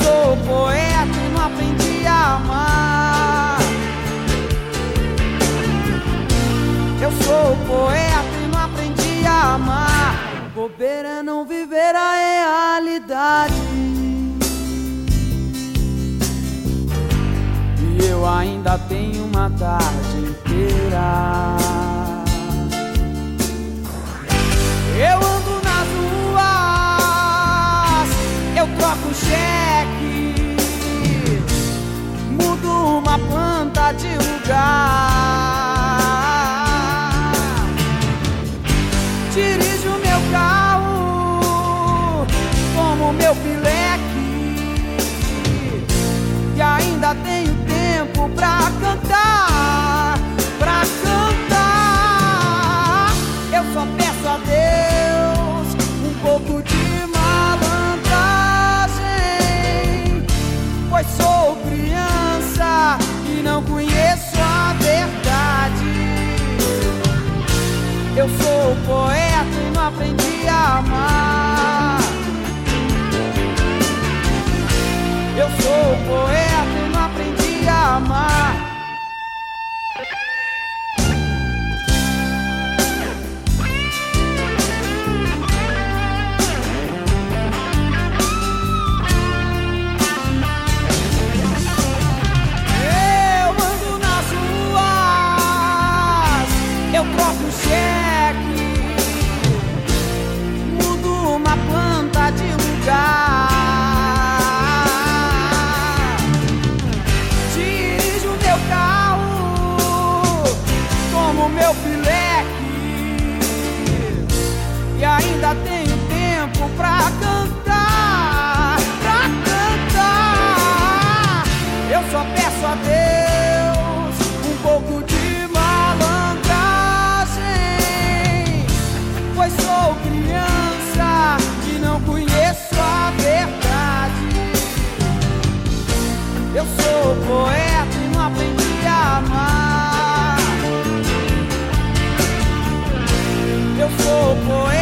sou poeta e não aprendi a amar Eu sou poeta e não aprendi a amar. Bobeira não viver a realidade. E eu ainda tenho uma tarde inteira. Eu ando troco cheque, mudo uma planta de lugar. Dirijo meu carro como meu pileque. E ainda tenho tempo pra cantar conheço a verdade eu sou poeta e não aprendi a amar. Eu sou poeta e não aprendi a amar. Poeta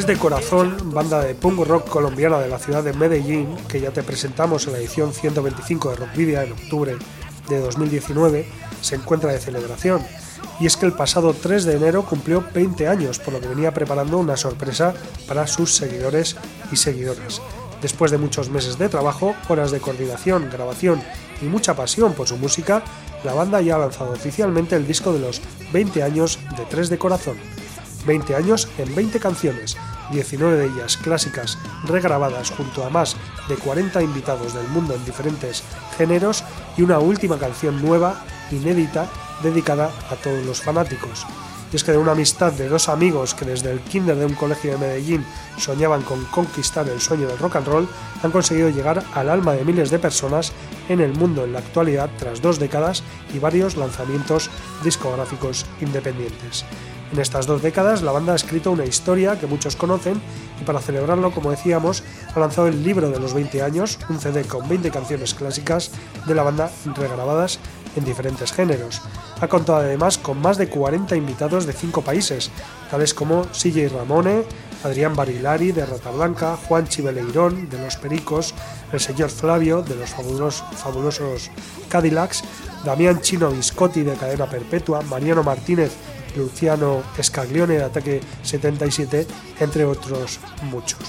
Tres de Corazón, banda de punk rock colombiana de la ciudad de Medellín, que ya te presentamos en la edición 125 de Rockvidia en octubre de 2019, se encuentra de celebración. Y es que el pasado 3 de enero cumplió 20 años, por lo que venía preparando una sorpresa para sus seguidores y seguidoras. Después de muchos meses de trabajo, horas de coordinación, grabación y mucha pasión por su música, la banda ya ha lanzado oficialmente el disco de los 20 años de Tres de Corazón. 20 años en 20 canciones, 19 de ellas clásicas regrabadas junto a más de 40 invitados del mundo en diferentes géneros y una última canción nueva, inédita, dedicada a todos los fanáticos. Y es que de una amistad de dos amigos que desde el kinder de un colegio de Medellín soñaban con conquistar el sueño del rock and roll, han conseguido llegar al alma de miles de personas en el mundo en la actualidad tras dos décadas y varios lanzamientos discográficos independientes. En estas dos décadas la banda ha escrito una historia que muchos conocen y para celebrarlo, como decíamos, ha lanzado el libro de los 20 años, un CD con 20 canciones clásicas de la banda regrabadas en diferentes géneros. Ha contado además con más de 40 invitados de 5 países, tales como CJ Ramone, Adrián Barilari de Rata Blanca, Juan Chiveleirón de Los Pericos, el señor Flavio de los fabulosos, Cadillacs, Damián Chino Viscotti de Cadena Perpetua, Mariano Martínez Luciano Scaglione de Ataque 77, entre otros muchos.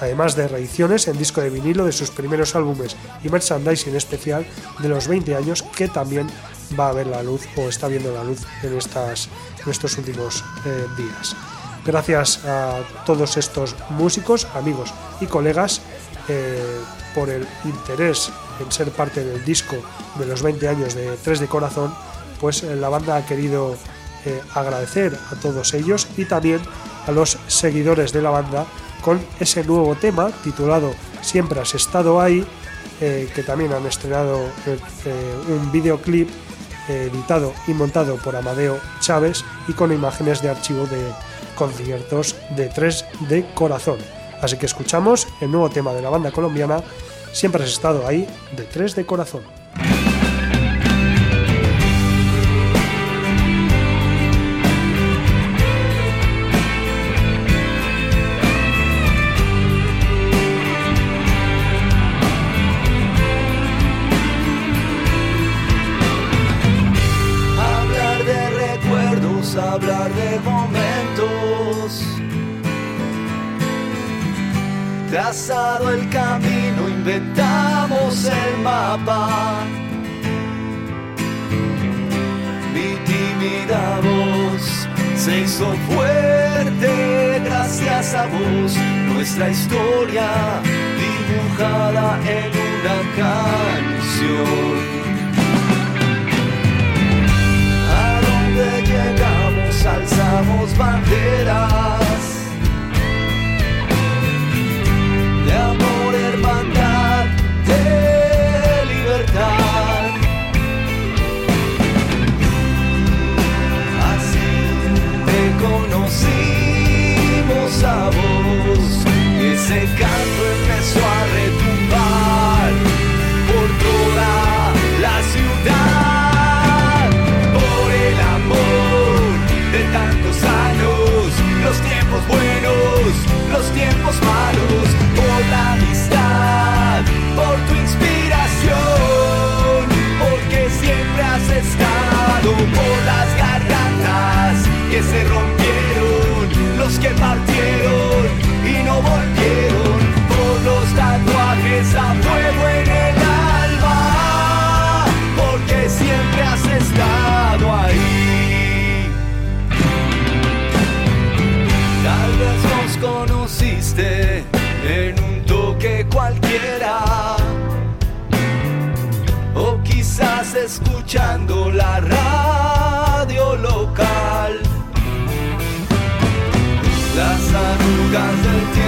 Además de reediciones en disco de vinilo de sus primeros álbumes y merchandising especial de los 20 años que también va a ver la luz o está viendo la luz en, estos últimos eh, días. Gracias a todos estos músicos, amigos y colegas eh, por el interés en ser parte del disco de los 20 años de Tres de Corazón, pues eh, la banda ha querido eh, agradecer a todos ellos y también a los seguidores de la banda con ese nuevo tema titulado Siempre has estado ahí, eh, que también han estrenado eh, un videoclip editado y montado por Amadeo Chávez y con imágenes de archivo de conciertos de 3 de corazón. Así que escuchamos el nuevo tema de la banda colombiana Siempre has estado ahí de 3 de corazón. Nuestra historia tiempo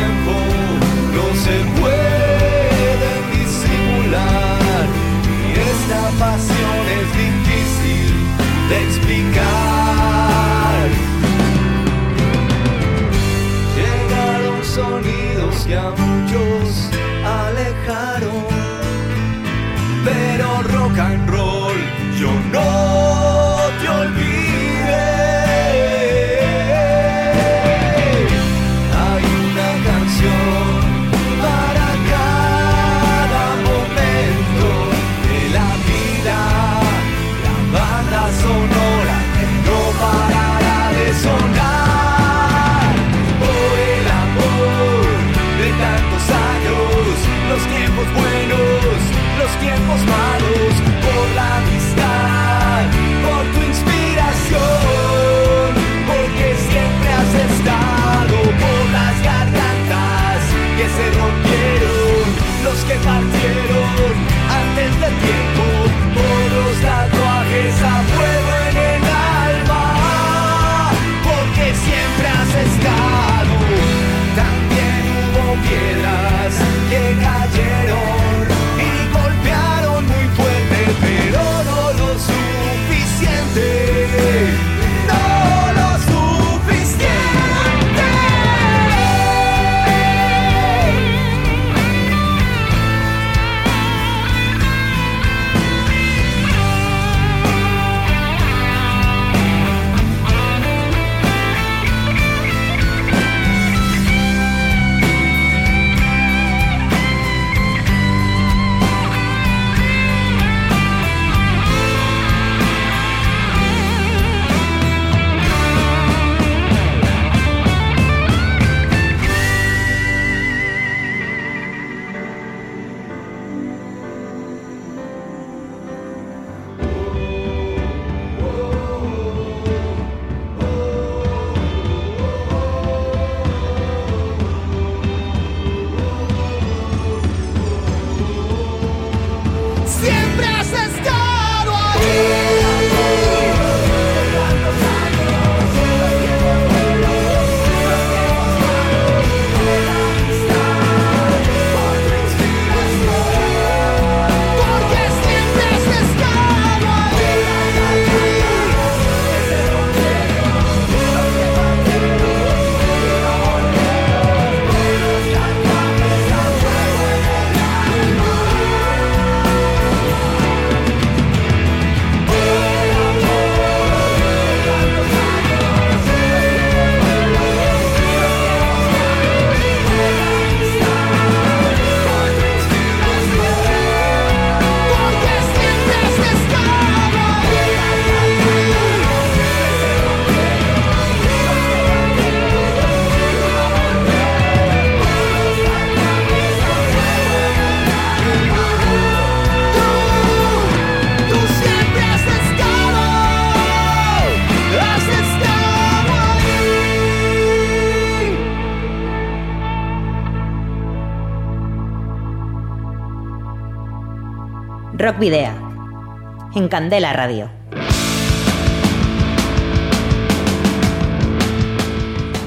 Candela Radio.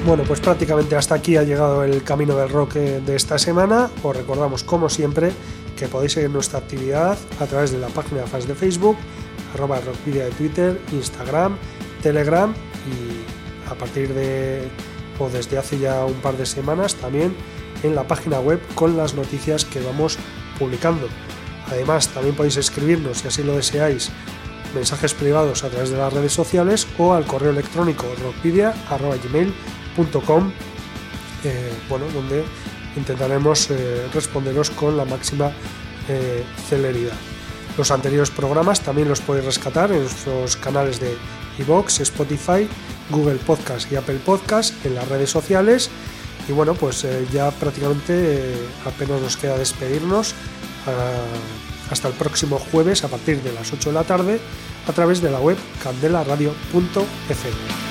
Bueno, pues prácticamente hasta aquí ha llegado el camino del rock eh, de esta semana. Os recordamos, como siempre, que podéis seguir nuestra actividad a través de la página de fans de Facebook, arroba rockvidia de Twitter, Instagram, Telegram y a partir de o desde hace ya un par de semanas también en la página web con las noticias que vamos publicando. Además, también podéis escribirnos, si así lo deseáis, mensajes privados a través de las redes sociales o al correo electrónico rockvidia.gmail.com eh, bueno, donde intentaremos eh, responderos con la máxima eh, celeridad. Los anteriores programas también los podéis rescatar en nuestros canales de iVoox, Spotify, Google Podcast y Apple Podcast en las redes sociales. Y bueno, pues ya prácticamente apenas nos queda despedirnos hasta el próximo jueves a partir de las 8 de la tarde a través de la web candelaradio.fm.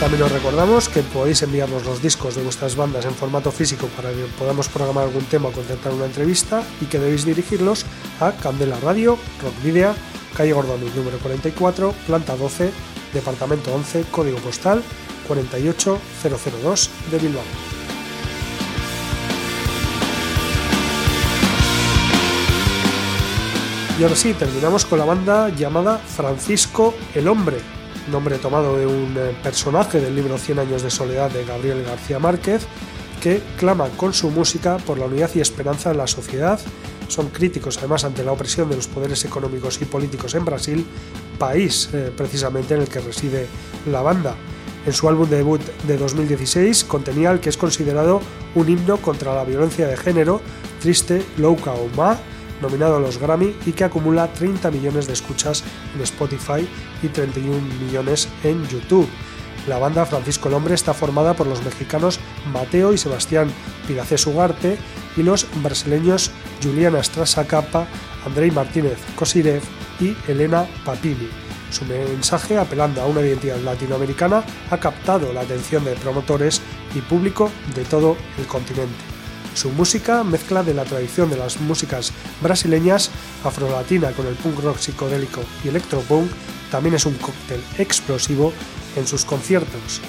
También os recordamos que podéis enviarnos los discos de vuestras bandas en formato físico para que podamos programar algún tema o concertar una entrevista y que debéis dirigirlos a Candela Radio, Rock Video, calle Gordoni número 44, planta 12, departamento 11, código postal 48002 de Bilbao. Y ahora sí, terminamos con la banda llamada Francisco el Hombre, nombre tomado de un eh, personaje del libro Cien años de soledad de Gabriel García Márquez, que clama con su música por la unidad y esperanza en la sociedad. Son críticos además ante la opresión de los poderes económicos y políticos en Brasil, país eh, precisamente en el que reside la banda. En su álbum de debut de 2016 contenía el que es considerado un himno contra la violencia de género, Triste Louca o Ma, nominado a los Grammy y que acumula 30 millones de escuchas en Spotify y 31 millones en YouTube. La banda Francisco el Hombre está formada por los mexicanos Mateo y Sebastián Piracés Ugarte y los brasileños Juliana Strasa Capa, Andrei Martínez Cosirev y Elena Papini. Su mensaje, apelando a una identidad latinoamericana, ha captado la atención de promotores y público de todo el continente. Su música mezcla de la tradición de las músicas brasileñas afrolatina con el punk rock psicodélico y electropunk, también es un cóctel explosivo en sus conciertos.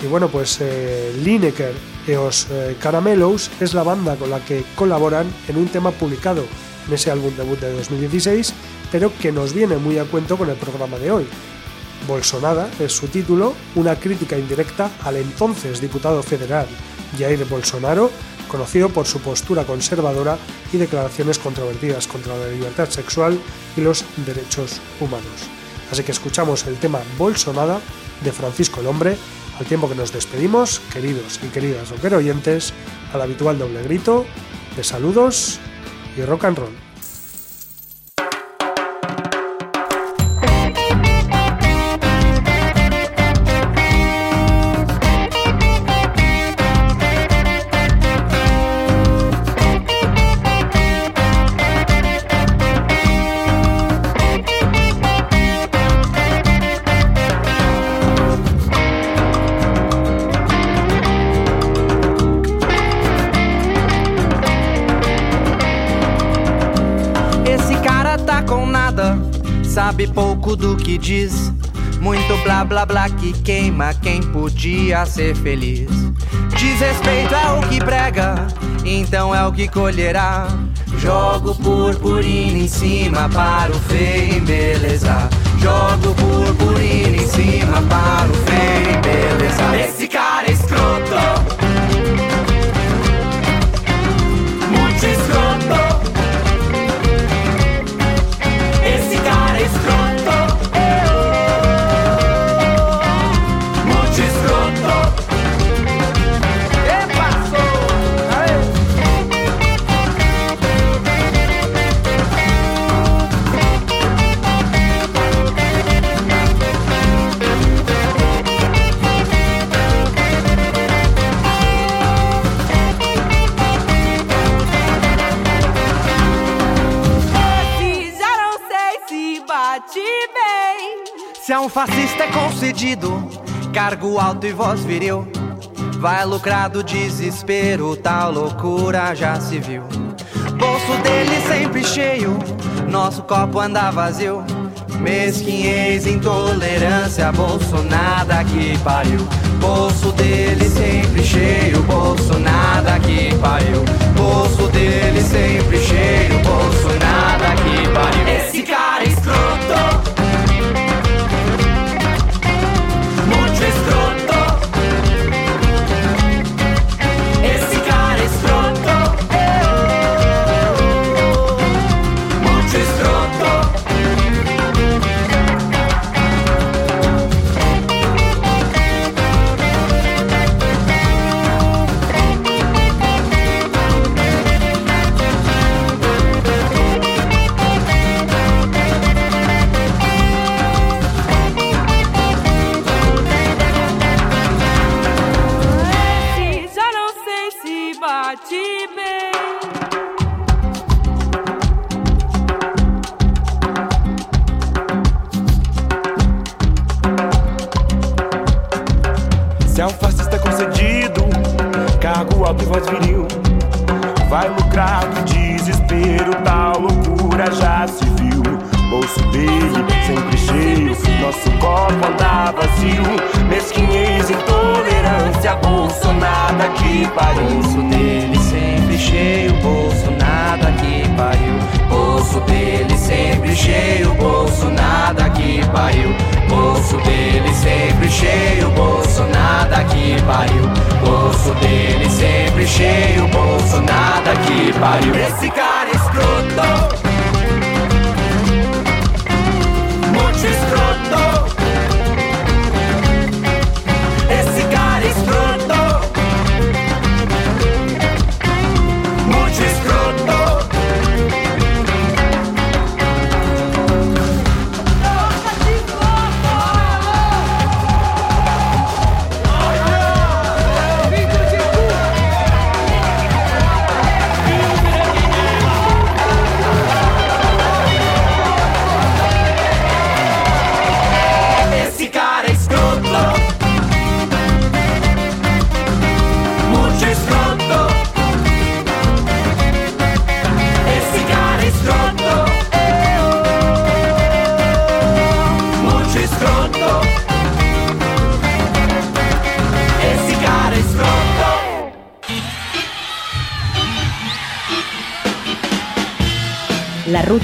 Y bueno, pues eh, Lineker y los eh, Caramelos es la banda con la que colaboran en un tema publicado en ese álbum debut de 2016, pero que nos viene muy a cuento con el programa de hoy. Bolsonada es su título, una crítica indirecta al entonces diputado federal Jair Bolsonaro, conocido por su postura conservadora y declaraciones controvertidas contra la libertad sexual y los derechos humanos. Así que escuchamos el tema Bolsonada de Francisco el Hombre, al tiempo que nos despedimos, queridos y queridas rocker oyentes, al habitual doble grito de saludos y rock and roll. Pouco do que diz. Muito blá blá blá que queima quem podia ser feliz. Desrespeito é o que prega, então é o que colherá. Jogo purpurina em cima para o feio beleza. Jogo purpurina em cima para o feio beleza. Esse um fascista é concedido cargo alto e voz viril, vai lucrar do desespero, tal loucura já se viu. Bolso dele sempre cheio, nosso copo anda vazio. Mesquinhez, intolerância, bolso nada que pariu. Bolso dele sempre cheio, bolso nada que pariu. Bolso dele sempre cheio, bolso nada que pariu. Esse